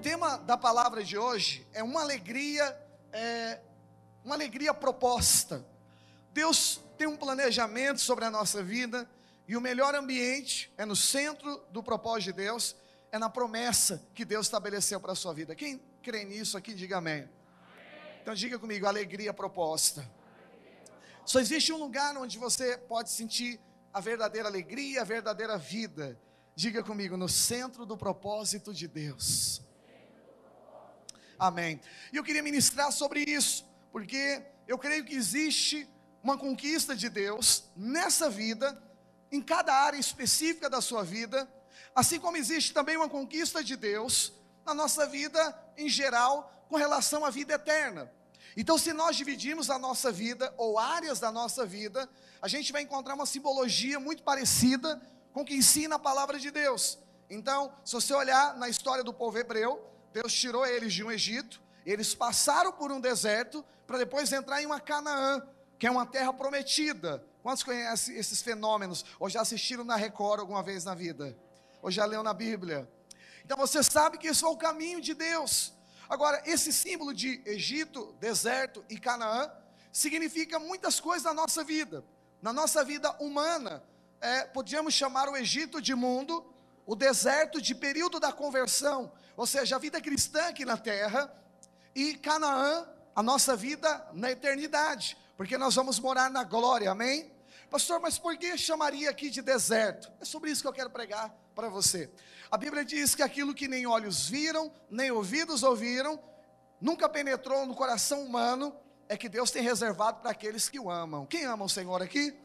tema da palavra de hoje é uma alegria, é, uma alegria proposta. Deus tem um planejamento sobre a nossa vida e o melhor ambiente é no centro do propósito de Deus, é na promessa que Deus estabeleceu para a sua vida. Quem crê nisso aqui, diga amém. Então diga comigo, alegria proposta. Só existe um lugar onde você pode sentir a verdadeira alegria, a verdadeira vida. Diga comigo, no centro do propósito de Deus. Amém. E eu queria ministrar sobre isso, porque eu creio que existe uma conquista de Deus nessa vida, em cada área específica da sua vida, assim como existe também uma conquista de Deus na nossa vida em geral, com relação à vida eterna. Então, se nós dividirmos a nossa vida, ou áreas da nossa vida, a gente vai encontrar uma simbologia muito parecida com o que ensina a palavra de Deus. Então, se você olhar na história do povo hebreu, Deus tirou eles de um Egito, eles passaram por um deserto para depois entrar em uma Canaã, que é uma terra prometida. Quantos conhecem esses fenômenos? Ou já assistiram na Record alguma vez na vida? Ou já leu na Bíblia? Então você sabe que esse foi o caminho de Deus. Agora, esse símbolo de Egito, deserto e Canaã significa muitas coisas na nossa vida. Na nossa vida humana, é, podíamos chamar o Egito de mundo, o deserto de período da conversão, ou seja, a vida cristã aqui na terra, e Canaã, a nossa vida na eternidade, porque nós vamos morar na glória, amém? Pastor, mas por que chamaria aqui de deserto? É sobre isso que eu quero pregar para você. A Bíblia diz que aquilo que nem olhos viram, nem ouvidos ouviram, nunca penetrou no coração humano, é que Deus tem reservado para aqueles que o amam. Quem ama o Senhor aqui?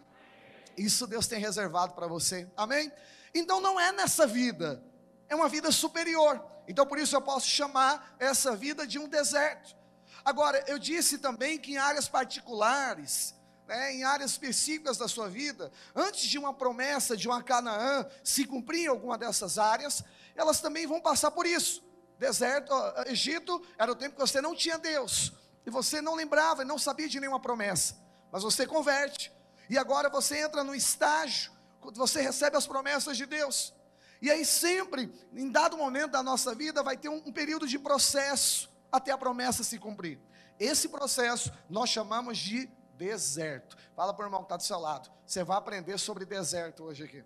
Isso Deus tem reservado para você. Amém? Então não é nessa vida, é uma vida superior. Então por isso eu posso chamar essa vida de um deserto. Agora, eu disse também que em áreas particulares, né, em áreas específicas da sua vida, antes de uma promessa de uma Canaã se cumprir em alguma dessas áreas, elas também vão passar por isso. Deserto, Egito era o tempo que você não tinha Deus, e você não lembrava e não sabia de nenhuma promessa, mas você converte, e agora você entra no estágio, você recebe as promessas de Deus. E aí sempre, em dado momento da nossa vida, vai ter um, um período de processo até a promessa se cumprir. Esse processo nós chamamos de deserto. Fala para o irmão que está do seu lado. Você vai aprender sobre deserto hoje aqui.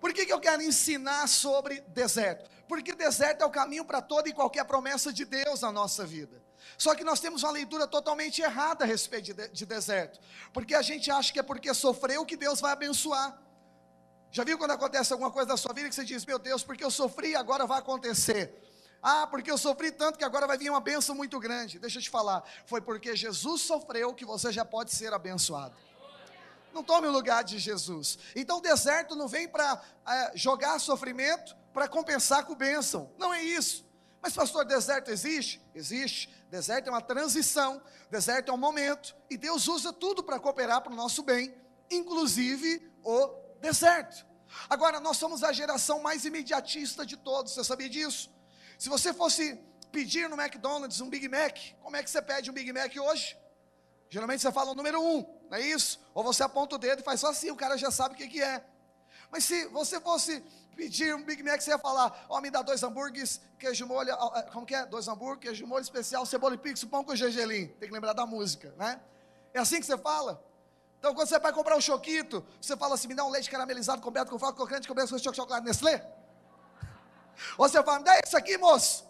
Por que, que eu quero ensinar sobre deserto? Porque deserto é o caminho para toda e qualquer promessa de Deus na nossa vida. Só que nós temos uma leitura totalmente errada a respeito de, de deserto, porque a gente acha que é porque sofreu que Deus vai abençoar. Já viu quando acontece alguma coisa na sua vida que você diz, meu Deus, porque eu sofri, agora vai acontecer. Ah, porque eu sofri tanto que agora vai vir uma benção muito grande. Deixa eu te falar, foi porque Jesus sofreu que você já pode ser abençoado. Não tome o lugar de Jesus. Então o deserto não vem para é, jogar sofrimento para compensar com bênção. Não é isso. Mas, pastor, deserto existe? Existe. Deserto é uma transição, deserto é um momento, e Deus usa tudo para cooperar para o nosso bem, inclusive o deserto. Agora, nós somos a geração mais imediatista de todos, você sabia disso? Se você fosse pedir no McDonald's um Big Mac, como é que você pede um Big Mac hoje? Geralmente você fala o número um, não é isso? Ou você aponta o dedo e faz só assim, o cara já sabe o que, que é. Mas se você fosse pedir um Big Mac, você ia falar, ó, oh, me dá dois hambúrgueres, queijo molho, como que é? Dois hambúrgueres, queijo molho especial, cebola e pix, pão com gergelim. Tem que lembrar da música, né? É assim que você fala? Então, quando você vai comprar um choquito, você fala assim, me dá um leite caramelizado coberto com faca crocante, coberto com chocolate Nestlé. Ou você fala, me dá isso aqui, moço.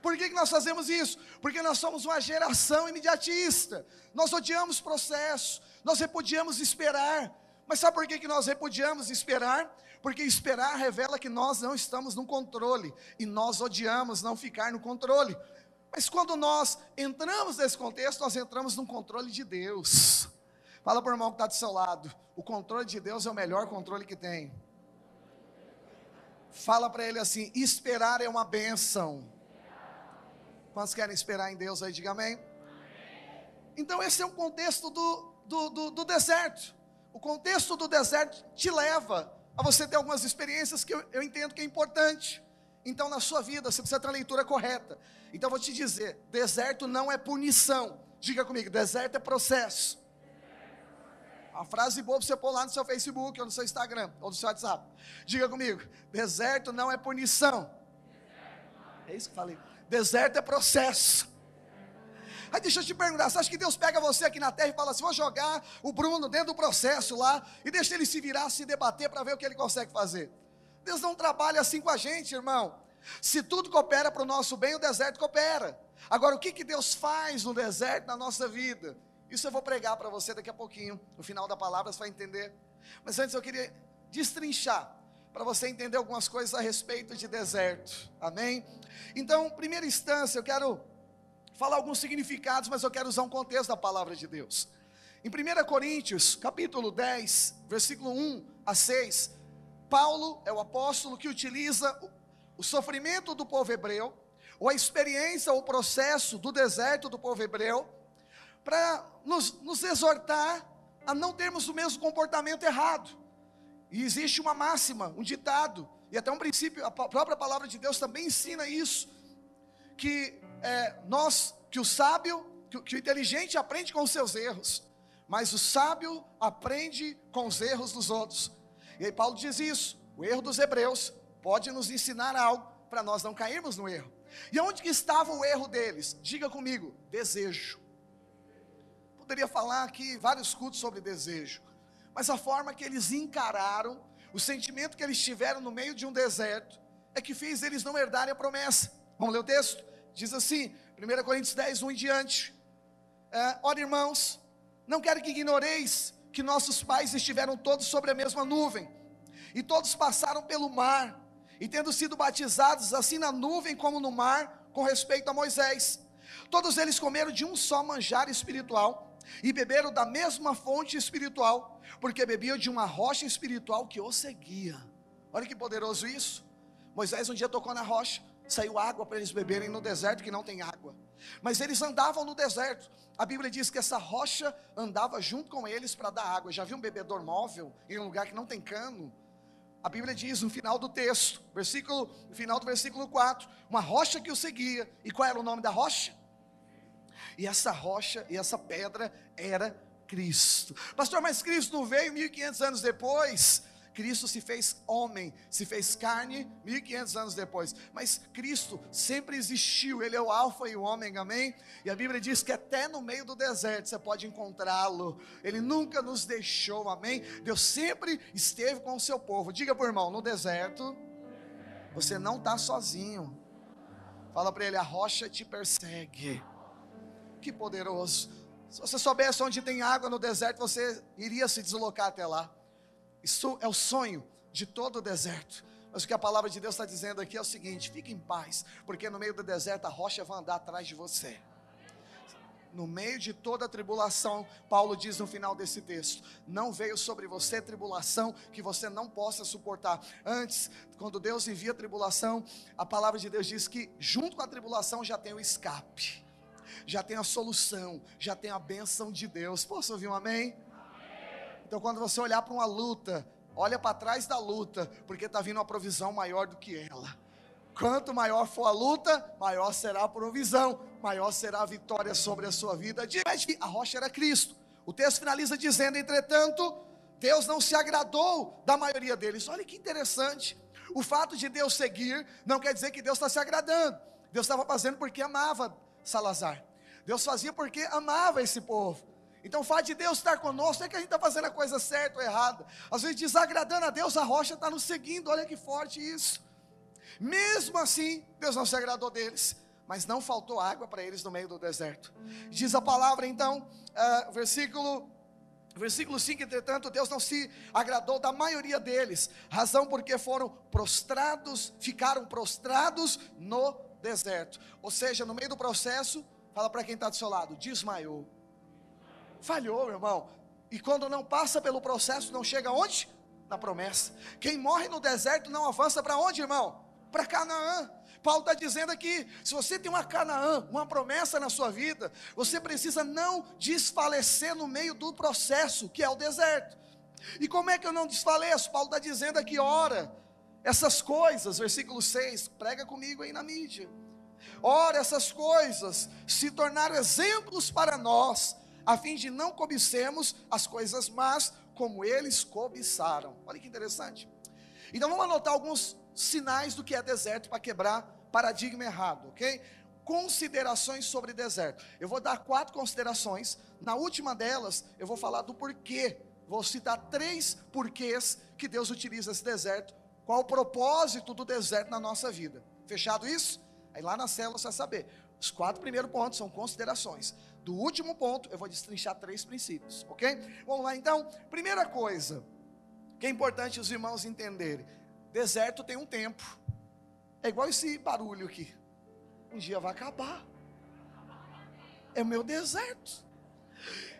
Por que, que nós fazemos isso? Porque nós somos uma geração imediatista. Nós odiamos processo, nós repudiamos esperar. Mas sabe por que, que nós repudiamos esperar? Porque esperar revela que nós não estamos no controle e nós odiamos não ficar no controle. Mas quando nós entramos nesse contexto, nós entramos no controle de Deus. Fala para o irmão que está do seu lado: o controle de Deus é o melhor controle que tem. Fala para ele assim: esperar é uma benção. Quantos querem esperar em Deus aí? Diga amém. Então, esse é o contexto do, do, do, do deserto. O contexto do deserto te leva a você ter algumas experiências que eu, eu entendo que é importante. Então, na sua vida, você precisa ter a leitura correta. Então, eu vou te dizer: deserto não é punição. Diga comigo: deserto é processo. Uma frase boa para você pôr lá no seu Facebook, ou no seu Instagram, ou no seu WhatsApp. Diga comigo: deserto não é punição. É isso que eu falei. Deserto é processo. Aí deixa eu te perguntar, você acha que Deus pega você aqui na terra e fala assim, vou jogar o Bruno dentro do processo lá e deixa ele se virar, se debater para ver o que ele consegue fazer? Deus não trabalha assim com a gente, irmão. Se tudo coopera para o nosso bem, o deserto coopera. Agora, o que, que Deus faz no deserto na nossa vida? Isso eu vou pregar para você daqui a pouquinho. No final da palavra você vai entender. Mas antes eu queria destrinchar para você entender algumas coisas a respeito de deserto. Amém? Então, primeira instância, eu quero falar alguns significados, mas eu quero usar um contexto da palavra de Deus. Em 1 Coríntios, capítulo 10, versículo 1 a 6, Paulo é o apóstolo que utiliza o sofrimento do povo hebreu, ou a experiência, ou o processo do deserto do povo hebreu, para nos, nos exortar a não termos o mesmo comportamento errado. E existe uma máxima, um ditado, e até um princípio, a própria palavra de Deus também ensina isso, que é, nós, que o sábio, que, que o inteligente aprende com os seus erros, mas o sábio aprende com os erros dos outros. E aí Paulo diz isso, o erro dos hebreus pode nos ensinar algo para nós não cairmos no erro. E onde que estava o erro deles? Diga comigo, desejo. Poderia falar aqui vários cultos sobre desejo, mas a forma que eles encararam, o sentimento que eles tiveram no meio de um deserto, é que fez eles não herdarem a promessa. Vamos ler o texto? Diz assim, 1 Coríntios 10, 1 em diante. É, Ora, irmãos, não quero que ignoreis que nossos pais estiveram todos sobre a mesma nuvem, e todos passaram pelo mar, e tendo sido batizados assim na nuvem como no mar, com respeito a Moisés. Todos eles comeram de um só manjar espiritual, e beberam da mesma fonte espiritual, porque bebiam de uma rocha espiritual que os seguia. Olha que poderoso isso. Moisés um dia tocou na rocha, saiu água para eles beberem no deserto que não tem água. Mas eles andavam no deserto. A Bíblia diz que essa rocha andava junto com eles para dar água. Já viu um bebedor móvel em um lugar que não tem cano? A Bíblia diz no final do texto, versículo, no final do versículo 4, uma rocha que o seguia. E qual era o nome da rocha? E essa rocha e essa pedra era Cristo. Pastor, mas Cristo não veio 1500 anos depois? Cristo se fez homem, se fez carne 1500 anos depois. Mas Cristo sempre existiu, ele é o alfa e o ômega, amém? E a Bíblia diz que até no meio do deserto você pode encontrá-lo. Ele nunca nos deixou, amém? Deus sempre esteve com o seu povo. Diga o irmão, no deserto você não está sozinho. Fala para ele, a rocha te persegue. Que poderoso. Se você soubesse onde tem água no deserto, você iria se deslocar até lá. Isso é o sonho de todo o deserto. Mas o que a palavra de Deus está dizendo aqui é o seguinte: fique em paz, porque no meio do deserto a rocha vai andar atrás de você. No meio de toda a tribulação, Paulo diz no final desse texto: Não veio sobre você tribulação que você não possa suportar. Antes, quando Deus envia tribulação, a palavra de Deus diz que junto com a tribulação já tem o escape, já tem a solução, já tem a bênção de Deus. Posso ouvir um amém? Então, quando você olhar para uma luta, olha para trás da luta, porque está vindo uma provisão maior do que ela. Quanto maior for a luta, maior será a provisão, maior será a vitória sobre a sua vida. A rocha era Cristo. O texto finaliza dizendo: entretanto, Deus não se agradou da maioria deles. Olha que interessante. O fato de Deus seguir não quer dizer que Deus está se agradando. Deus estava fazendo porque amava Salazar. Deus fazia porque amava esse povo. Então, o fato de Deus estar conosco é que a gente está fazendo a coisa certa ou errada. Às vezes, desagradando a Deus, a rocha está nos seguindo. Olha que forte isso. Mesmo assim, Deus não se agradou deles, mas não faltou água para eles no meio do deserto. Diz a palavra, então, uh, versículo. Versículo 5, entretanto, Deus não se agradou da maioria deles, razão porque foram prostrados, ficaram prostrados no deserto. Ou seja, no meio do processo, fala para quem está do seu lado, desmaiou. Falhou, irmão. E quando não passa pelo processo, não chega onde? Na promessa. Quem morre no deserto não avança para onde, irmão? Para Canaã. Paulo está dizendo aqui: se você tem uma Canaã, uma promessa na sua vida, você precisa não desfalecer no meio do processo, que é o deserto. E como é que eu não desfaleço? Paulo está dizendo aqui, ora, essas coisas, versículo 6, prega comigo aí na mídia. Ora, essas coisas se tornaram exemplos para nós, a fim de não cobicemos as coisas más como eles cobiçaram. Olha que interessante. Então vamos anotar alguns sinais do que é deserto para quebrar paradigma errado, ok? Considerações sobre deserto. Eu vou dar quatro considerações. Na última delas, eu vou falar do porquê. Vou citar três porquês que Deus utiliza esse deserto. Qual o propósito do deserto na nossa vida? Fechado isso? Aí lá na célula você vai saber. Os quatro primeiros pontos são considerações. Do último ponto, eu vou destrinchar três princípios, ok? Vamos lá então. Primeira coisa que é importante os irmãos entenderem: deserto tem um tempo. É igual esse barulho aqui. Um dia vai acabar. É o meu deserto.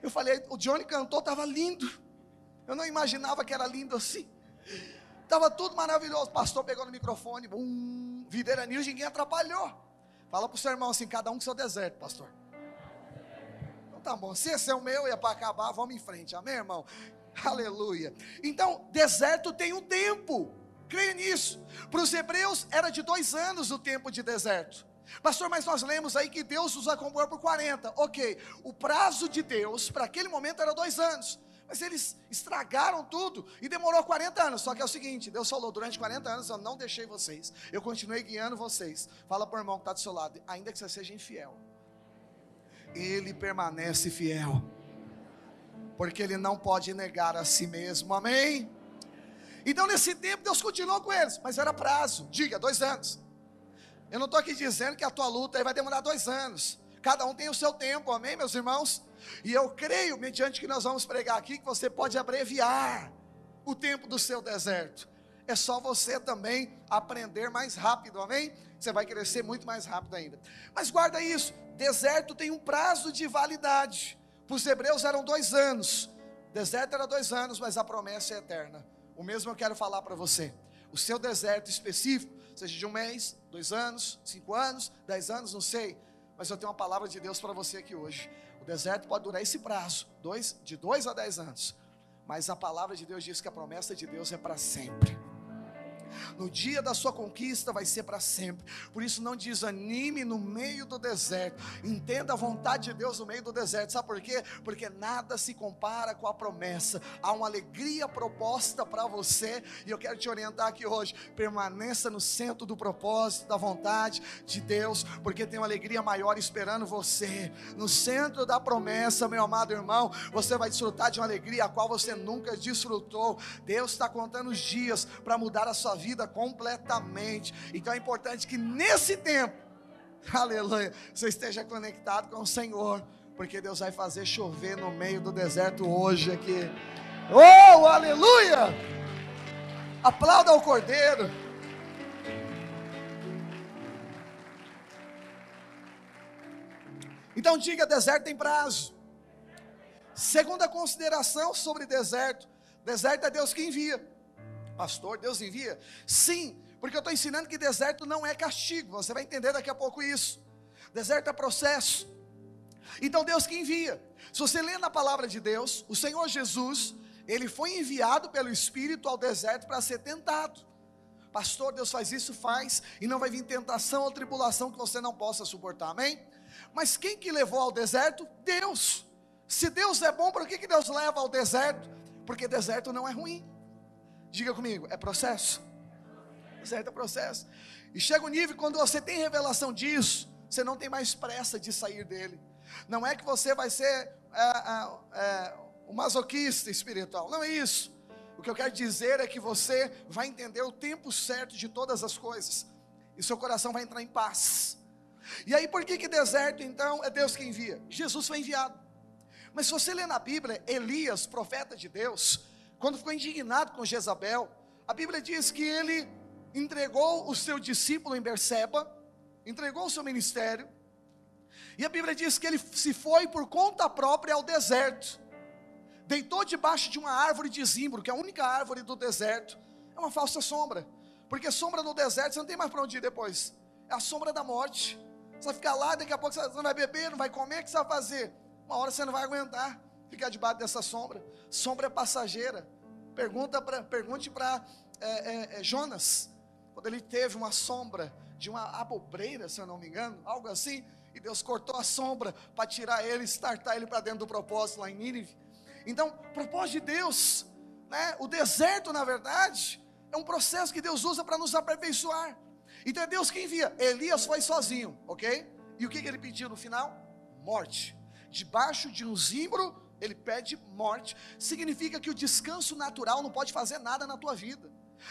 Eu falei, o Johnny cantou, estava lindo. Eu não imaginava que era lindo assim. Estava tudo maravilhoso. O pastor pegou no microfone, bum, videira news, ninguém atrapalhou. Fala para o seu irmão assim, cada um com seu deserto, pastor. Tá bom, se esse é o meu e é para acabar, vamos em frente, amém, irmão? Aleluia. Então, deserto tem um tempo. Creia nisso. Para os hebreus era de dois anos o tempo de deserto. Pastor, mas nós lemos aí que Deus os acompanhou por 40. Ok, o prazo de Deus para aquele momento era dois anos. Mas eles estragaram tudo e demorou 40 anos. Só que é o seguinte: Deus falou, durante 40 anos eu não deixei vocês, eu continuei guiando vocês. Fala para o irmão que está do seu lado, ainda que você seja infiel, ele permanece fiel, porque ele não pode negar a si mesmo, amém? Então, nesse tempo, Deus continuou com eles, mas era prazo, diga, dois anos. Eu não estou aqui dizendo que a tua luta vai demorar dois anos. Cada um tem o seu tempo, amém, meus irmãos? E eu creio, mediante que nós vamos pregar aqui, que você pode abreviar o tempo do seu deserto. É só você também aprender mais rápido, amém? Você vai crescer muito mais rápido ainda. Mas guarda isso: deserto tem um prazo de validade. Para os hebreus eram dois anos. Deserto era dois anos, mas a promessa é eterna. O mesmo eu quero falar para você. O seu deserto específico, seja de um mês, dois anos, cinco anos, dez anos, não sei. Mas eu tenho uma palavra de Deus para você aqui hoje. O deserto pode durar esse prazo, dois, de dois a dez anos. Mas a palavra de Deus diz que a promessa de Deus é para sempre no dia da sua conquista vai ser para sempre. Por isso não desanime no meio do deserto. Entenda a vontade de Deus no meio do deserto. Sabe por quê? Porque nada se compara com a promessa. Há uma alegria proposta para você e eu quero te orientar aqui hoje. Permaneça no centro do propósito, da vontade de Deus, porque tem uma alegria maior esperando você. No centro da promessa, meu amado irmão, você vai desfrutar de uma alegria a qual você nunca desfrutou. Deus está contando os dias para mudar a sua vida completamente. Então é importante que nesse tempo, aleluia, você esteja conectado com o Senhor, porque Deus vai fazer chover no meio do deserto hoje aqui. Oh, aleluia! Aplauda o Cordeiro. Então diga: deserto tem prazo. Segunda consideração sobre deserto: deserto é Deus que envia. Pastor, Deus envia? Sim, porque eu estou ensinando que deserto não é castigo. Você vai entender daqui a pouco isso. Deserto é processo. Então Deus que envia. Se você lê na palavra de Deus, o Senhor Jesus, ele foi enviado pelo Espírito ao deserto para ser tentado. Pastor, Deus faz isso, faz, e não vai vir tentação ou tribulação que você não possa suportar, amém? Mas quem que levou ao deserto? Deus. Se Deus é bom, por que, que Deus leva ao deserto? Porque deserto não é ruim. Diga comigo, é processo? Certo, é processo. E chega o um nível quando você tem revelação disso, você não tem mais pressa de sair dele. Não é que você vai ser é, é, é, um masoquista espiritual, não é isso. O que eu quero dizer é que você vai entender o tempo certo de todas as coisas, e seu coração vai entrar em paz. E aí, por que que deserto então é Deus que envia? Jesus foi enviado. Mas se você ler na Bíblia, Elias, profeta de Deus, quando ficou indignado com Jezabel, a Bíblia diz que ele entregou o seu discípulo em Berseba, entregou o seu ministério, e a Bíblia diz que ele se foi por conta própria ao deserto, deitou debaixo de uma árvore de zimbro, que é a única árvore do deserto, é uma falsa sombra, porque sombra no deserto você não tem mais para onde ir depois, é a sombra da morte. Você vai ficar lá, daqui a pouco você não vai beber, não vai comer, o que você vai fazer? Uma hora você não vai aguentar ficar debaixo dessa sombra. Sombra passageira. Pergunta pra, pergunte para é, é, é, Jonas, quando ele teve uma sombra de uma abobreira, se eu não me engano, algo assim, e Deus cortou a sombra para tirar ele, startar ele para dentro do propósito lá em Nínive. Então, propósito de Deus, né? O deserto, na verdade, é um processo que Deus usa para nos aperfeiçoar. Então é Deus quem envia. Elias foi sozinho, ok? E o que, que ele pediu no final? Morte. Debaixo de um zimbro, ele pede morte. Significa que o descanso natural não pode fazer nada na tua vida.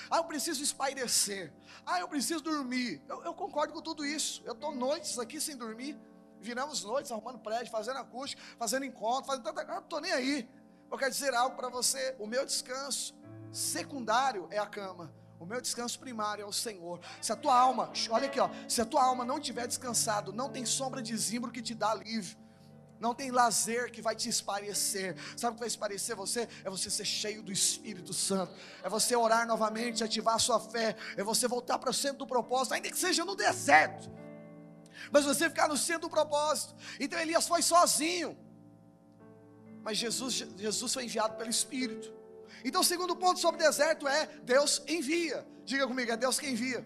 Ah, eu preciso espairecer. Ah, eu preciso dormir. Eu, eu concordo com tudo isso. Eu estou noites aqui sem dormir. Viramos noites arrumando prédio, fazendo acústica, fazendo encontro, fazendo tanta coisa. Não estou nem aí. Eu quero dizer algo para você. O meu descanso secundário é a cama. O meu descanso primário é o Senhor. Se a tua alma, olha aqui, ó, se a tua alma não tiver descansado, não tem sombra de zimbro que te dá alívio. Não tem lazer que vai te esparecer. Sabe o que vai esparecer você? É você ser cheio do Espírito Santo. É você orar novamente, ativar a sua fé. É você voltar para o centro do propósito, ainda que seja no deserto. Mas você ficar no centro do propósito. Então Elias foi sozinho. Mas Jesus, Jesus foi enviado pelo Espírito. Então o segundo ponto sobre o deserto é Deus envia. Diga comigo, é Deus quem envia.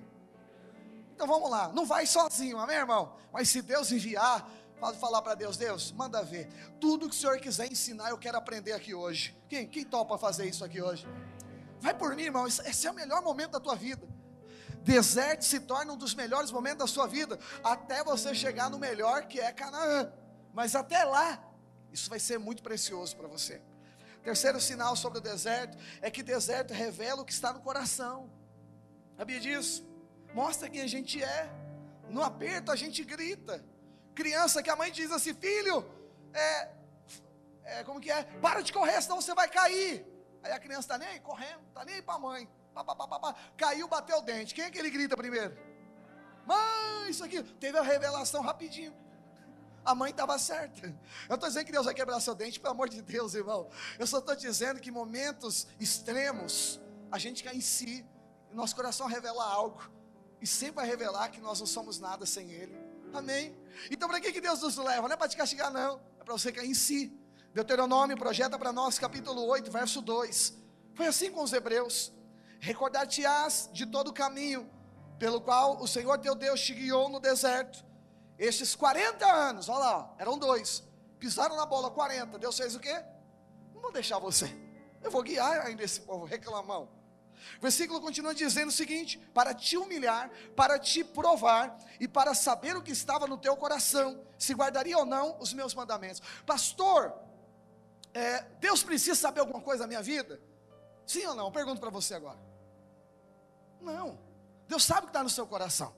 Então vamos lá, não vai sozinho, amém, irmão? Mas se Deus enviar, Pode falar para Deus, Deus, manda ver. Tudo que o Senhor quiser ensinar, eu quero aprender aqui hoje. Quem, quem topa fazer isso aqui hoje? Vai por mim, irmão. Esse é o melhor momento da tua vida. Deserto se torna um dos melhores momentos da sua vida, até você chegar no melhor que é Canaã. Mas até lá, isso vai ser muito precioso para você. Terceiro sinal sobre o deserto é que deserto revela o que está no coração. Sabia disso? Mostra quem a gente é. No aperto a gente grita. Criança que a mãe diz assim: Filho, é, é, como que é? Para de correr, senão você vai cair. Aí a criança está nem aí correndo, está nem aí para a mãe. Pá, pá, pá, Caiu, bateu o dente. Quem é que ele grita primeiro? Mãe, isso aqui. Teve a revelação rapidinho. A mãe estava certa. Eu estou dizendo que Deus vai quebrar seu dente, pelo amor de Deus, irmão. Eu só estou dizendo que momentos extremos, a gente cai em si, nosso coração revela algo, e sempre vai revelar que nós não somos nada sem Ele. Amém? Então, para que, que Deus nos leva? Não é para te castigar, não. É para você cair em si. Deuteronômio projeta para nós, capítulo 8, verso 2. Foi assim com os hebreus: Recordar-te-ás de todo o caminho pelo qual o Senhor teu Deus te guiou no deserto. Estes 40 anos, olha lá, eram dois. Pisaram na bola 40. Deus fez o quê? Não vou deixar você. Eu vou guiar ainda esse povo reclamão. O versículo continua dizendo o seguinte: para te humilhar, para te provar e para saber o que estava no teu coração, se guardaria ou não os meus mandamentos. Pastor, é, Deus precisa saber alguma coisa da minha vida? Sim ou não? Pergunto para você agora. Não. Deus sabe o que está no seu coração.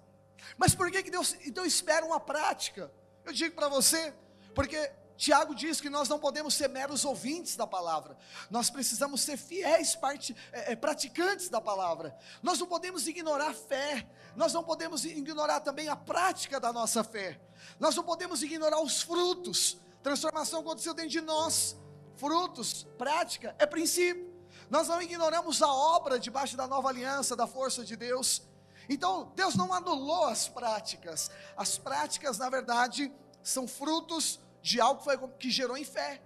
Mas por que, que Deus então espera uma prática? Eu digo para você, porque Tiago diz que nós não podemos ser meros ouvintes da palavra, nós precisamos ser fiéis parte, é, é, praticantes da palavra. Nós não podemos ignorar a fé, nós não podemos ignorar também a prática da nossa fé, nós não podemos ignorar os frutos. Transformação aconteceu dentro de nós, frutos, prática, é princípio. Nós não ignoramos a obra debaixo da nova aliança, da força de Deus. Então, Deus não anulou as práticas, as práticas, na verdade, são frutos de algo que, foi, que gerou em fé.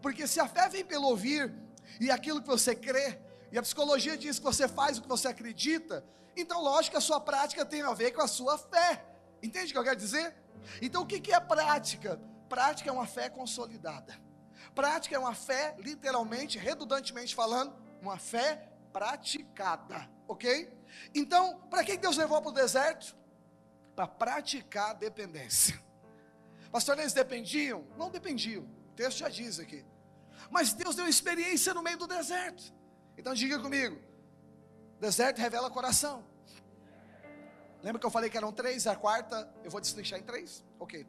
Porque se a fé vem pelo ouvir, e aquilo que você crê, e a psicologia diz que você faz o que você acredita, então lógico que a sua prática tem a ver com a sua fé. Entende o que eu quero dizer? Então o que é prática? Prática é uma fé consolidada. Prática é uma fé, literalmente, redundantemente falando, uma fé praticada, ok? Então, para que Deus levou para o deserto? Para praticar a dependência. Pastor, eles dependiam? Não dependiam. O texto já diz aqui. Mas Deus deu experiência no meio do deserto. Então diga comigo: deserto revela coração. Lembra que eu falei que eram três? A quarta, eu vou destrinchar em três? Ok.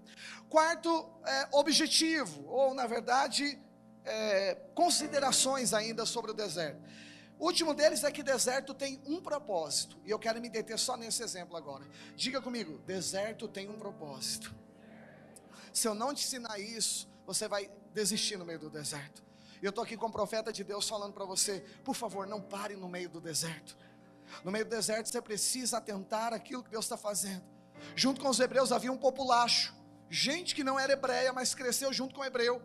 Quarto, é, objetivo, ou na verdade, é, considerações ainda sobre o deserto. O último deles é que deserto tem um propósito. E eu quero me deter só nesse exemplo agora. Diga comigo: deserto tem um propósito. Se eu não te ensinar isso, você vai desistir no meio do deserto. Eu estou aqui com o profeta de Deus falando para você: por favor, não pare no meio do deserto. No meio do deserto você precisa atentar aquilo que Deus está fazendo. Junto com os hebreus havia um populacho, gente que não era hebreia, mas cresceu junto com o hebreu.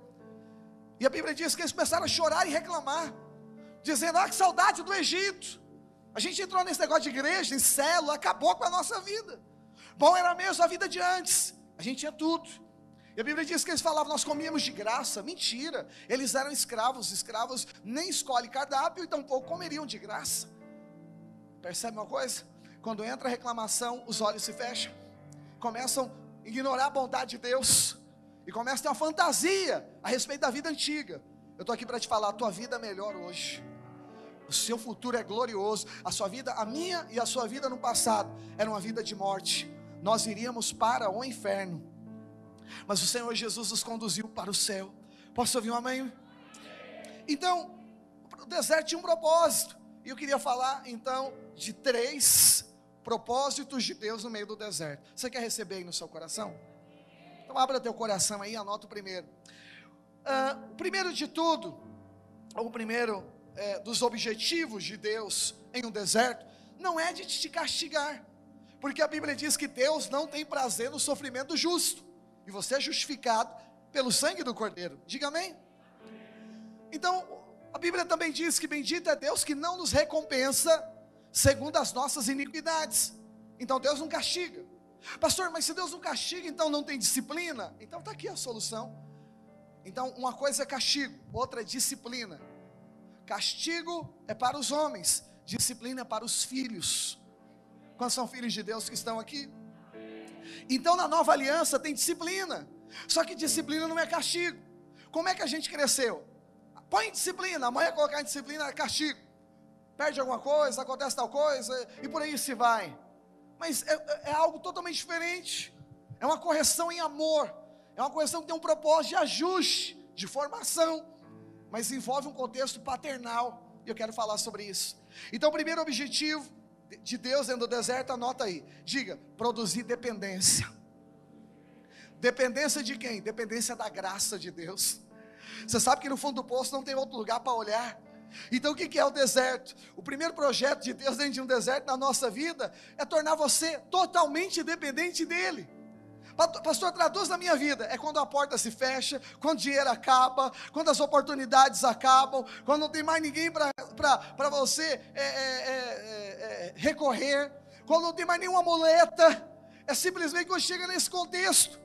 E a Bíblia diz que eles começaram a chorar e reclamar, dizendo: Ah, que saudade do Egito. A gente entrou nesse negócio de igreja, em célula, acabou com a nossa vida. Bom era mesmo a vida de antes, a gente tinha tudo. A Bíblia diz que eles falavam, nós comíamos de graça. Mentira. Eles eram escravos. Escravos nem escolhem cardápio e tampouco comeriam de graça. Percebe uma coisa? Quando entra a reclamação, os olhos se fecham, começam a ignorar a bondade de Deus e começam a ter uma fantasia a respeito da vida antiga. Eu estou aqui para te falar: a tua vida é melhor hoje. O seu futuro é glorioso. A sua vida, a minha e a sua vida no passado, era uma vida de morte. Nós iríamos para o inferno. Mas o Senhor Jesus nos conduziu para o céu. Posso ouvir um amém? Então, o deserto tinha um propósito. E eu queria falar então de três propósitos de Deus no meio do deserto. Você quer receber aí no seu coração? Então abra teu coração aí, anota o primeiro. Uh, primeiro de tudo, ou o primeiro é, dos objetivos de Deus em um deserto, não é de te castigar, porque a Bíblia diz que Deus não tem prazer no sofrimento justo, e você é justificado pelo sangue do Cordeiro. Diga amém. Então, a Bíblia também diz que bendito é Deus que não nos recompensa segundo as nossas iniquidades. Então Deus não castiga. Pastor, mas se Deus não castiga, então não tem disciplina? Então está aqui a solução. Então, uma coisa é castigo, outra é disciplina. Castigo é para os homens, disciplina é para os filhos. Quantos são filhos de Deus que estão aqui? Então, na nova aliança tem disciplina. Só que disciplina não é castigo. Como é que a gente cresceu? Põe disciplina, amanhã colocar em disciplina é castigo. Perde alguma coisa, acontece tal coisa, e por aí se vai. Mas é, é, é algo totalmente diferente. É uma correção em amor. É uma correção que tem um propósito de ajuste, de formação. Mas envolve um contexto paternal. E eu quero falar sobre isso. Então, o primeiro objetivo de Deus dentro do deserto, anota aí. Diga, produzir dependência. Dependência de quem? Dependência da graça de Deus. Você sabe que no fundo do poço não tem outro lugar para olhar. Então o que é o deserto? O primeiro projeto de Deus dentro de um deserto na nossa vida é tornar você totalmente dependente dEle. Pastor, traduz na minha vida. É quando a porta se fecha, quando o dinheiro acaba, quando as oportunidades acabam, quando não tem mais ninguém para você é, é, é, é, recorrer, quando não tem mais nenhuma muleta. É simplesmente quando chega nesse contexto.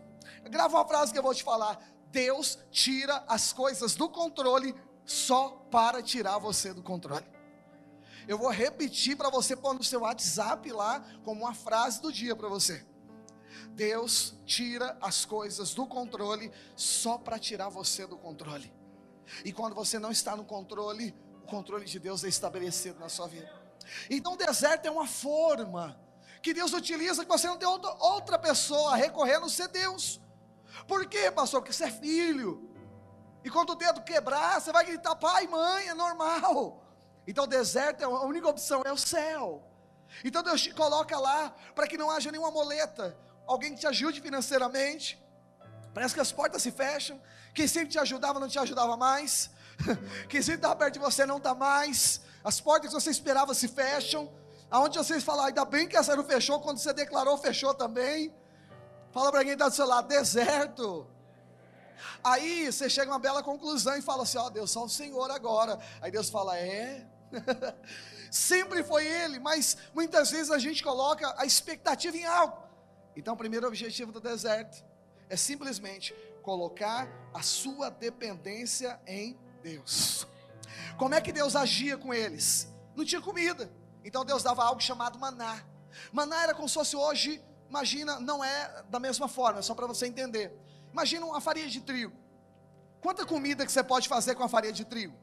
Grava uma frase que eu vou te falar. Deus tira as coisas do controle só para tirar você do controle. Eu vou repetir para você pôr no seu WhatsApp lá como uma frase do dia para você. Deus tira as coisas do controle só para tirar você do controle. E quando você não está no controle, o controle de Deus é estabelecido na sua vida. Então o deserto é uma forma que Deus utiliza que você não tem outra pessoa a recorrer a ser Deus. Por quê, pastor? Porque você é filho. E quando o dedo quebrar, você vai gritar, pai, mãe, é normal. Então o deserto, é a única opção é o céu. Então Deus te coloca lá para que não haja nenhuma moleta. Alguém que te ajude financeiramente. Parece que as portas se fecham. Quem sempre te ajudava não te ajudava mais. Quem sempre estava perto de você não está mais. As portas que você esperava se fecham. Aonde vocês falam, ainda bem que essa não fechou, quando você declarou, fechou também. Fala para quem está do seu lado, deserto. Aí você chega a uma bela conclusão e fala assim: Ó oh, Deus, só o Senhor agora. Aí Deus fala: É. Sempre foi Ele, mas muitas vezes a gente coloca a expectativa em algo. Então, o primeiro objetivo do deserto é simplesmente colocar a sua dependência em Deus. Como é que Deus agia com eles? Não tinha comida. Então Deus dava algo chamado maná. Maná era como se fosse hoje Imagina, não é da mesma forma, só para você entender. Imagina uma farinha de trigo. Quanta comida que você pode fazer com a farinha de trigo?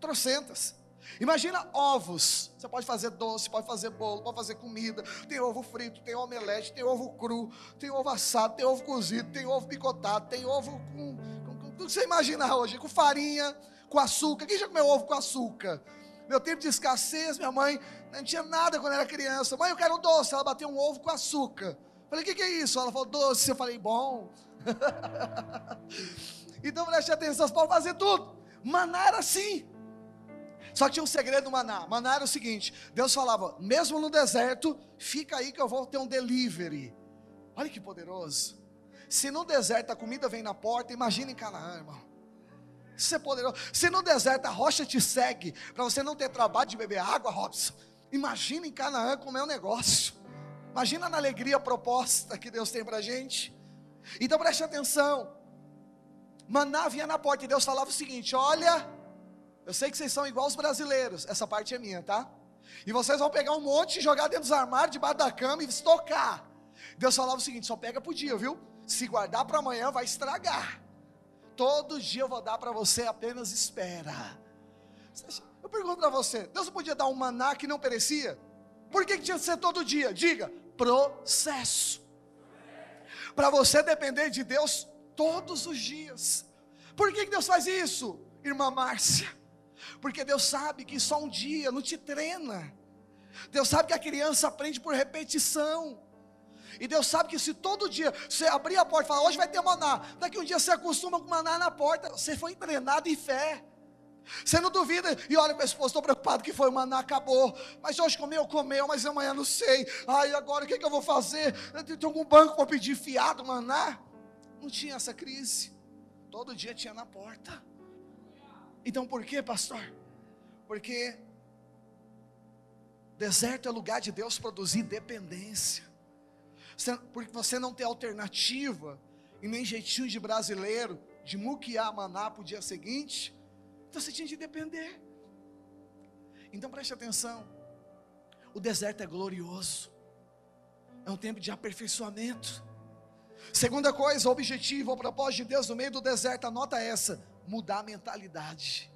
Trocentas. Imagina ovos. Você pode fazer doce, pode fazer bolo, pode fazer comida. Tem ovo frito, tem omelete, tem ovo cru, tem ovo assado, tem ovo cozido, tem ovo picotado, tem ovo com, com, com tudo que você imaginar hoje, com farinha, com açúcar. Quem já comeu ovo com açúcar? Meu tempo de escassez, minha mãe não tinha nada quando era criança. Mãe, eu quero um doce. Ela bateu um ovo com açúcar. Falei, o que, que, é isso? Ela falou, doce. Eu falei, bom. então preste atenção, você pode fazer tudo. Maná era assim. Só que tinha um segredo no maná. Maná era o seguinte: Deus falava, mesmo no deserto, fica aí que eu vou ter um delivery. Olha que poderoso. Se no deserto a comida vem na porta, imagina em Canaã, irmão. Isso é poderoso. Se no deserto a rocha te segue, para você não ter trabalho de beber água, Robson. Imagina em Canaã como é o negócio. Imagina na alegria proposta que Deus tem para a gente. Então preste atenção. Maná vinha na porta e Deus falava o seguinte: Olha, eu sei que vocês são igual os brasileiros. Essa parte é minha, tá? E vocês vão pegar um monte e jogar dentro dos armários, debaixo da cama e estocar. Deus falava o seguinte: só pega por dia, viu? Se guardar para amanhã, vai estragar. Todo dia eu vou dar para você, apenas espera. Eu pergunto para você: Deus não podia dar um maná que não perecia? Por que, que tinha que ser todo dia? Diga: processo. Para você depender de Deus todos os dias. Por que, que Deus faz isso, irmã Márcia? Porque Deus sabe que só um dia não te treina. Deus sabe que a criança aprende por repetição. E Deus sabe que se todo dia você abrir a porta e falar, hoje vai ter maná, daqui um dia você acostuma com maná na porta, você foi treinado em fé. Você não duvida e olha para a esposa, estou preocupado que foi o maná, acabou. Mas hoje comeu, comeu, mas amanhã não sei. Ai, agora o que, que eu vou fazer? Tem algum banco para pedir fiado maná? Não tinha essa crise. Todo dia tinha na porta. Então por que, pastor? Porque deserto é lugar de Deus produzir dependência. Porque você não tem alternativa e nem jeitinho de brasileiro de muquear maná para o dia seguinte. Então você tinha de depender. Então preste atenção. O deserto é glorioso. É um tempo de aperfeiçoamento. Segunda coisa, o objetivo, o propósito de Deus no meio do deserto, anota essa: mudar a mentalidade.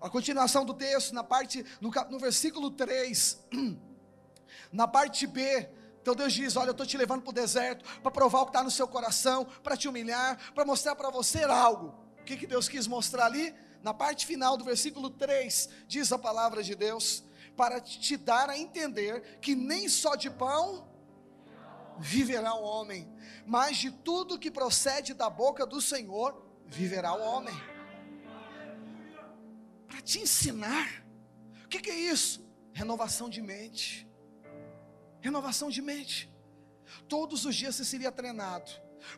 A continuação do texto, na parte, no, no versículo 3, na parte B, então Deus diz: Olha, eu estou te levando para o deserto para provar o que está no seu coração, para te humilhar, para mostrar para você algo. O que, que Deus quis mostrar ali? Na parte final do versículo 3, diz a palavra de Deus: Para te dar a entender que nem só de pão viverá o homem, mas de tudo que procede da boca do Senhor viverá o homem. Para te ensinar, o que, que é isso? Renovação de mente. Renovação de mente. Todos os dias você seria treinado.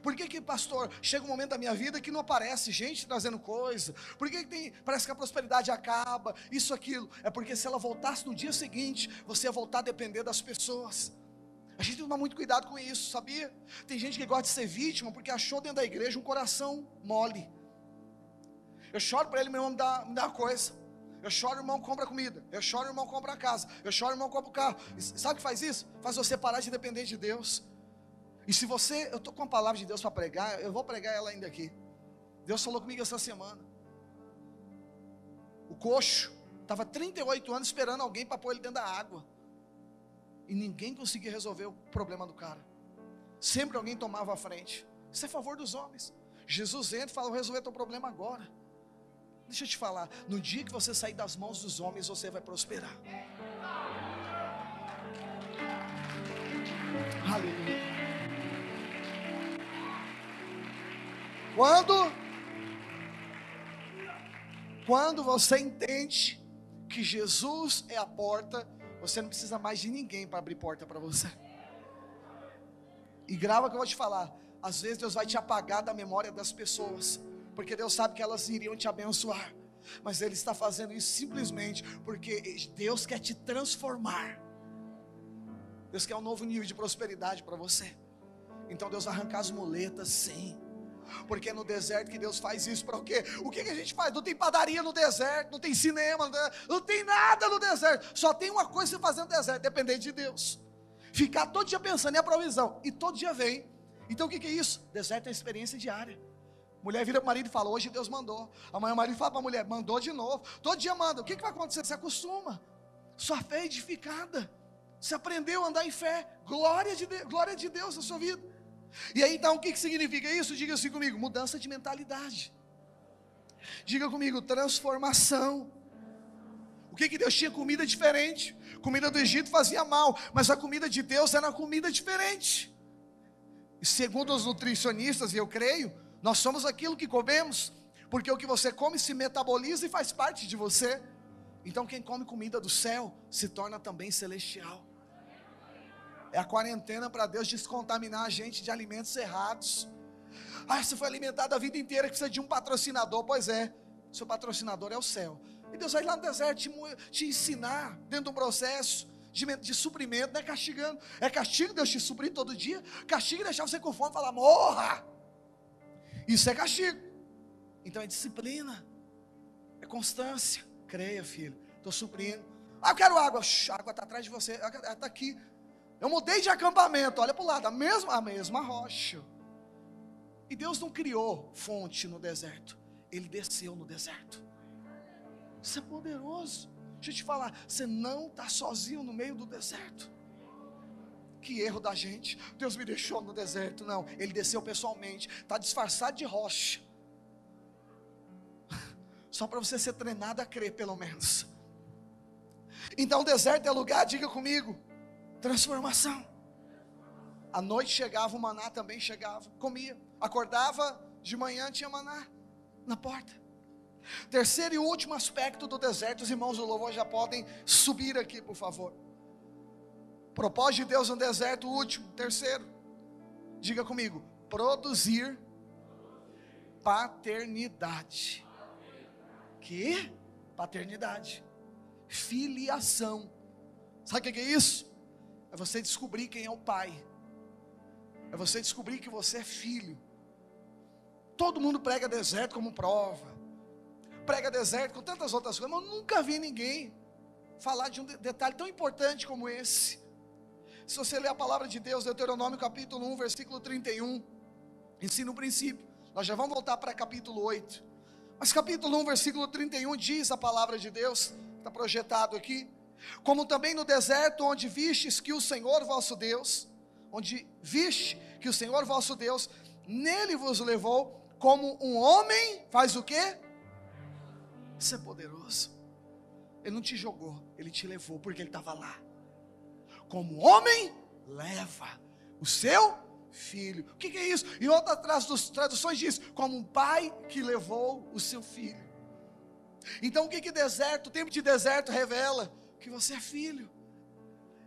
Por que, que, pastor, chega um momento da minha vida que não aparece gente trazendo coisa? Por que, que tem, parece que a prosperidade acaba, isso, aquilo? É porque se ela voltasse no dia seguinte, você ia voltar a depender das pessoas. A gente tem que tomar muito cuidado com isso, sabia? Tem gente que gosta de ser vítima porque achou dentro da igreja um coração mole. Eu choro para ele, meu irmão, me dá, me dá uma coisa. Eu choro, irmão, compra comida. Eu choro, irmão, compra casa. Eu choro, irmão, compra o carro. E sabe o que faz isso? Faz você parar de depender de Deus. E se você, eu estou com a palavra de Deus para pregar, eu vou pregar ela ainda aqui. Deus falou comigo essa semana. O coxo estava 38 anos esperando alguém para pôr ele dentro da água. E ninguém conseguia resolver o problema do cara. Sempre alguém tomava a frente. Isso é favor dos homens. Jesus entra e fala: Vou resolver teu problema agora. Deixa eu te falar, no dia que você sair das mãos dos homens, você vai prosperar. Aleluia. Quando quando você entende que Jesus é a porta, você não precisa mais de ninguém para abrir porta para você. E grava o que eu vou te falar. Às vezes Deus vai te apagar da memória das pessoas porque Deus sabe que elas iriam te abençoar. Mas Ele está fazendo isso simplesmente porque Deus quer te transformar. Deus quer um novo nível de prosperidade para você. Então Deus vai arrancar as muletas, sim. Porque é no deserto que Deus faz isso para o quê? O que, que a gente faz? Não tem padaria no deserto, não tem cinema, não tem nada no deserto. Só tem uma coisa que fazer no deserto, depender de Deus. Ficar todo dia pensando em a provisão. E todo dia vem. Então o que, que é isso? Deserto é experiência diária. Mulher vira para o marido e fala: Hoje Deus mandou. Amanhã o marido fala para a mulher: Mandou de novo. Todo dia manda. O que, que vai acontecer? Você acostuma. Sua fé é edificada. Você aprendeu a andar em fé. Glória de, Deus, glória de Deus na sua vida. E aí então o que, que significa isso? Diga assim comigo: mudança de mentalidade. Diga comigo: transformação. O que, que Deus tinha? Comida diferente. Comida do Egito fazia mal, mas a comida de Deus era uma comida diferente. E segundo os nutricionistas, e eu creio, nós somos aquilo que comemos, porque o que você come se metaboliza e faz parte de você. Então, quem come comida do céu se torna também celestial. É a quarentena para Deus descontaminar a gente de alimentos errados. Ah, você foi alimentado a vida inteira que precisa de um patrocinador. Pois é, seu patrocinador é o céu. E Deus vai lá no deserto te, te ensinar dentro de um processo de, de, suprimento, não é castigando. É castigo Deus te suprir todo dia. Castigo deixar você com fome e falar, morra. Isso é castigo. Então é disciplina, é constância. Creia, filho. Estou suprindo. Ah, eu quero água. A água está atrás de você. Está aqui. Eu mudei de acampamento. Olha para o lado. A mesma, a mesma rocha. E Deus não criou fonte no deserto. Ele desceu no deserto. Isso é poderoso. Deixa eu te falar. Você não está sozinho no meio do deserto. Que erro da gente. Deus me deixou no deserto. Não, ele desceu pessoalmente. Está disfarçado de rocha. Só para você ser treinado a crer, pelo menos. Então o deserto é lugar, diga comigo, transformação. À noite chegava o maná, também chegava, comia. Acordava de manhã, tinha maná na porta. Terceiro e último aspecto do deserto, os irmãos do louvor já podem subir aqui, por favor. Propósito de Deus no deserto, último, terceiro. Diga comigo, produzir paternidade. Que? Paternidade. Filiação. Sabe o que é isso? É você descobrir quem é o pai. É você descobrir que você é filho. Todo mundo prega deserto como prova. Prega deserto com tantas outras coisas, mas eu nunca vi ninguém falar de um detalhe tão importante como esse. Se você ler a palavra de Deus, Deuteronômio capítulo 1, versículo 31, ensina o princípio. Nós já vamos voltar para capítulo 8. Mas capítulo 1, versículo 31 diz a palavra de Deus, está projetado aqui. Como também no deserto, onde vistes que o Senhor vosso Deus, onde viste que o Senhor vosso Deus, nele vos levou, como um homem, faz o quê? Isso é poderoso. Ele não te jogou, ele te levou, porque ele estava lá. Como homem, leva o seu filho. O que, que é isso? Em outras traduções diz, como um pai que levou o seu filho. Então o que que deserto, tempo de deserto revela? Que você é filho.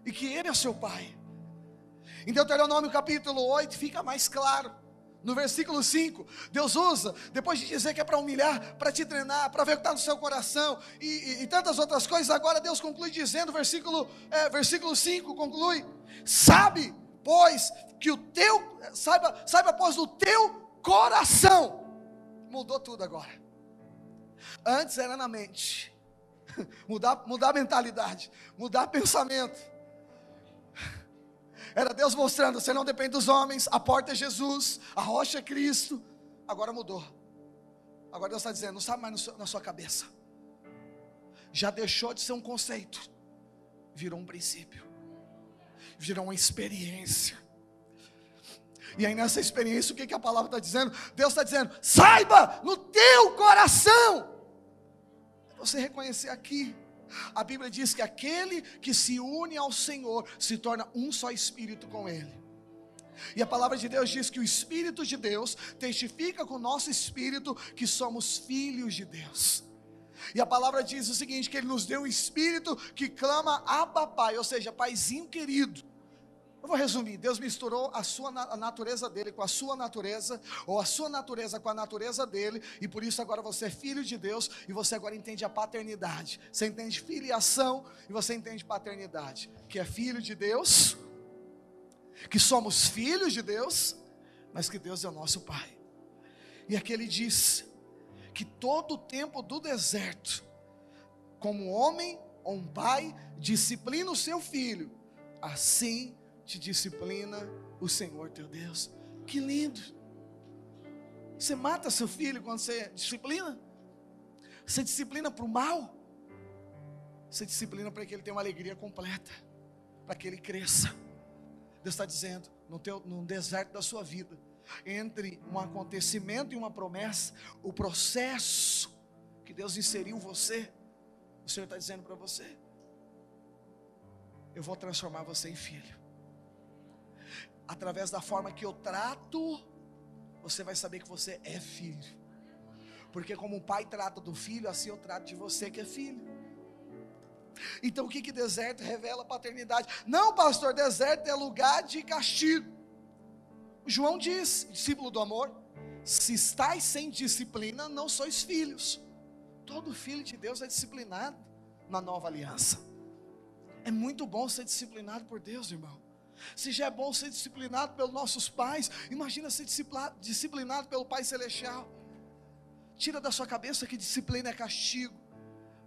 E que ele é seu pai. Em Deuteronômio capítulo 8 fica mais claro. No versículo 5, Deus usa, depois de dizer que é para humilhar, para te treinar, para ver o que está no seu coração e, e, e, tantas outras coisas, agora Deus conclui dizendo, versículo, é, versículo 5 conclui: Sabe, pois, que o teu, saiba, saiba, pois, o teu coração, mudou tudo agora. Antes era na mente, mudar, mudar a mentalidade, mudar pensamento era Deus mostrando: você não depende dos homens, a porta é Jesus, a rocha é Cristo. Agora mudou. Agora Deus está dizendo: não sabe mais na sua cabeça. Já deixou de ser um conceito, virou um princípio, virou uma experiência. E aí nessa experiência, o que, que a palavra está dizendo? Deus está dizendo: saiba no teu coração. Você reconhecer aqui a Bíblia diz que aquele que se une ao Senhor se torna um só espírito com Ele. E a palavra de Deus diz que o Espírito de Deus testifica com o nosso espírito que somos filhos de Deus. E a palavra diz o seguinte: que Ele nos deu um espírito que clama Abba Pai, ou seja, Paizinho querido. Eu vou resumir: Deus misturou a sua a natureza dele com a sua natureza, ou a sua natureza com a natureza dele, e por isso agora você é filho de Deus, e você agora entende a paternidade. Você entende filiação e você entende paternidade, que é filho de Deus, que somos filhos de Deus, mas que Deus é o nosso Pai. E aqui ele diz que todo o tempo do deserto, como homem ou um pai disciplina o seu filho, assim te disciplina o Senhor teu Deus. Que lindo. Você mata seu filho quando você disciplina? Você disciplina para o mal? Você disciplina para que ele tenha uma alegria completa, para que ele cresça. Deus está dizendo, no, teu, no deserto da sua vida, entre um acontecimento e uma promessa, o processo que Deus inseriu você, o Senhor está dizendo para você: eu vou transformar você em filho através da forma que eu trato, você vai saber que você é filho. Porque como o pai trata do filho, assim eu trato de você que é filho. Então o que que deserto revela paternidade? Não, pastor, deserto é lugar de castigo. João diz, discípulo do amor, se estáis sem disciplina, não sois filhos. Todo filho de Deus é disciplinado na nova aliança. É muito bom ser disciplinado por Deus, irmão. Se já é bom ser disciplinado pelos nossos pais, imagina ser disciplinado pelo Pai Celestial. Tira da sua cabeça que disciplina é castigo.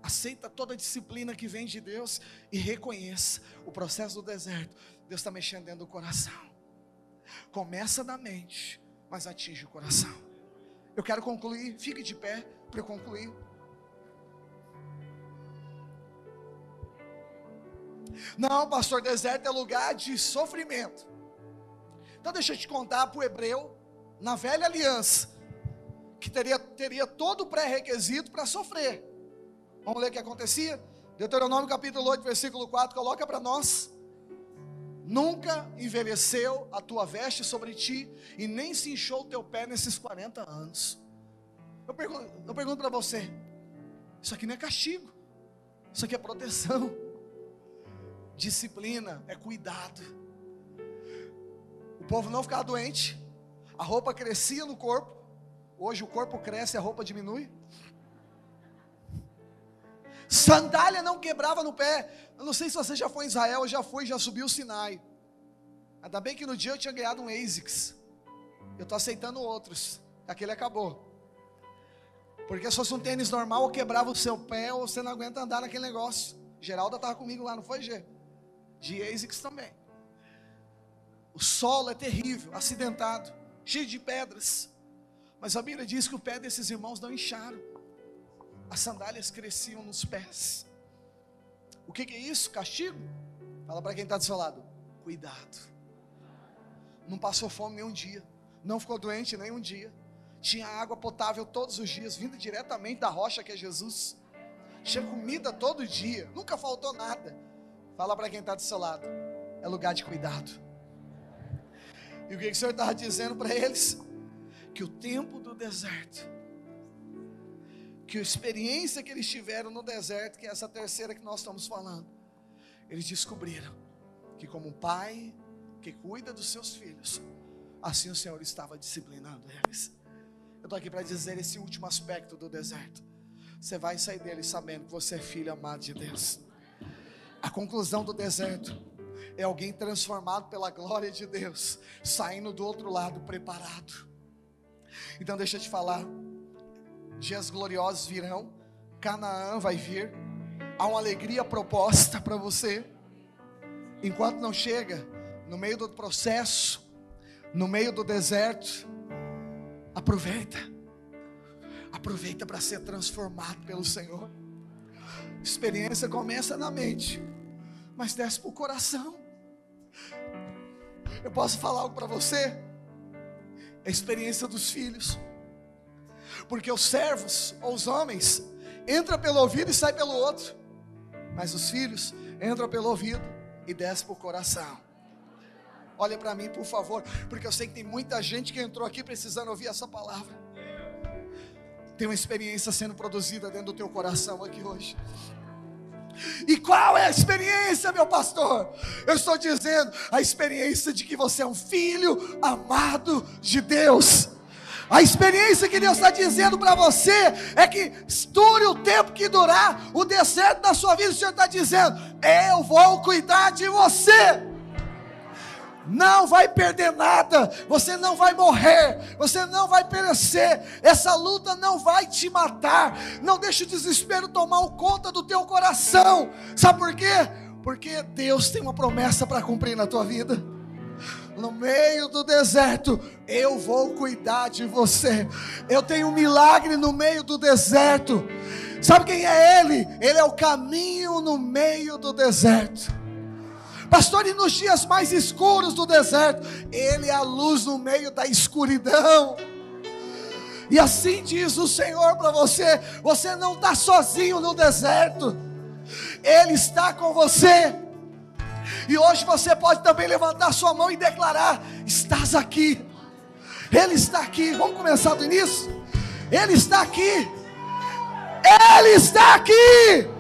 aceita toda a disciplina que vem de Deus e reconheça o processo do deserto. Deus está mexendo dentro do coração. Começa na mente, mas atinge o coração. Eu quero concluir, fique de pé para eu concluir. Não, pastor, deserto é lugar de sofrimento. Então deixa eu te contar para o hebreu, na velha aliança, que teria, teria todo o pré-requisito para sofrer. Vamos ler o que acontecia? Deuteronômio capítulo 8, versículo 4, coloca para nós. Nunca envelheceu a tua veste sobre ti, e nem se inchou o teu pé nesses 40 anos. Eu pergunto, eu pergunto para você: isso aqui não é castigo, isso aqui é proteção. Disciplina é cuidado. O povo não ficava doente, a roupa crescia no corpo. Hoje o corpo cresce, a roupa diminui. Sandália não quebrava no pé. Eu não sei se você já foi em Israel, já foi, já subiu o Sinai. Ainda bem que no dia eu tinha ganhado um ASICS. Eu estou aceitando outros. Aquele acabou. Porque se fosse um tênis normal, eu quebrava o seu pé, ou você não aguenta andar naquele negócio. Geralda estava comigo lá, não foi, Gê? De ASICS também. O solo é terrível, acidentado, cheio de pedras. Mas a Bíblia diz que o pé desses irmãos não incharam. As sandálias cresciam nos pés. O que, que é isso? Castigo? Fala para quem está do seu lado. Cuidado. Não passou fome nenhum dia. Não ficou doente nenhum dia. Tinha água potável todos os dias, vindo diretamente da rocha que é Jesus. Tinha comida todo dia. Nunca faltou nada. Fala para quem está do seu lado. É lugar de cuidado. E o que, que o Senhor estava dizendo para eles? Que o tempo do deserto que a experiência que eles tiveram no deserto, que é essa terceira que nós estamos falando, eles descobriram que, como um pai que cuida dos seus filhos, assim o Senhor estava disciplinando eles. Eu estou aqui para dizer esse último aspecto do deserto. Você vai sair dele sabendo que você é filho amado de Deus. A conclusão do deserto é alguém transformado pela glória de Deus, saindo do outro lado preparado. Então, deixa eu te falar dias gloriosos virão, Canaã vai vir, há uma alegria proposta para você. Enquanto não chega, no meio do processo, no meio do deserto, aproveita, aproveita para ser transformado pelo Senhor. experiência começa na mente, mas desce para o coração. Eu posso falar algo para você? É a experiência dos filhos porque os servos ou os homens entram pelo ouvido e saem pelo outro, mas os filhos entram pelo ouvido e descem para o coração. Olha para mim, por favor, porque eu sei que tem muita gente que entrou aqui precisando ouvir essa palavra. Tem uma experiência sendo produzida dentro do teu coração aqui hoje. E qual é a experiência, meu pastor? Eu estou dizendo a experiência de que você é um filho amado de Deus. A experiência que Deus está dizendo para você é que dure o tempo que durar o deserto da sua vida. O Senhor está dizendo: Eu vou cuidar de você. Não vai perder nada, você não vai morrer, você não vai perecer, essa luta não vai te matar. Não deixe o desespero tomar conta do teu coração. Sabe por quê? Porque Deus tem uma promessa para cumprir na tua vida no meio do deserto, eu vou cuidar de você. Eu tenho um milagre no meio do deserto. Sabe quem é Ele? Ele é o caminho no meio do deserto. Pastor, e nos dias mais escuros do deserto, Ele é a luz no meio da escuridão. E assim diz o Senhor para você: você não está sozinho no deserto, Ele está com você. E hoje você pode também levantar sua mão e declarar: Estás aqui. Ele está aqui. Vamos começar do início? Ele está aqui. Ele está aqui.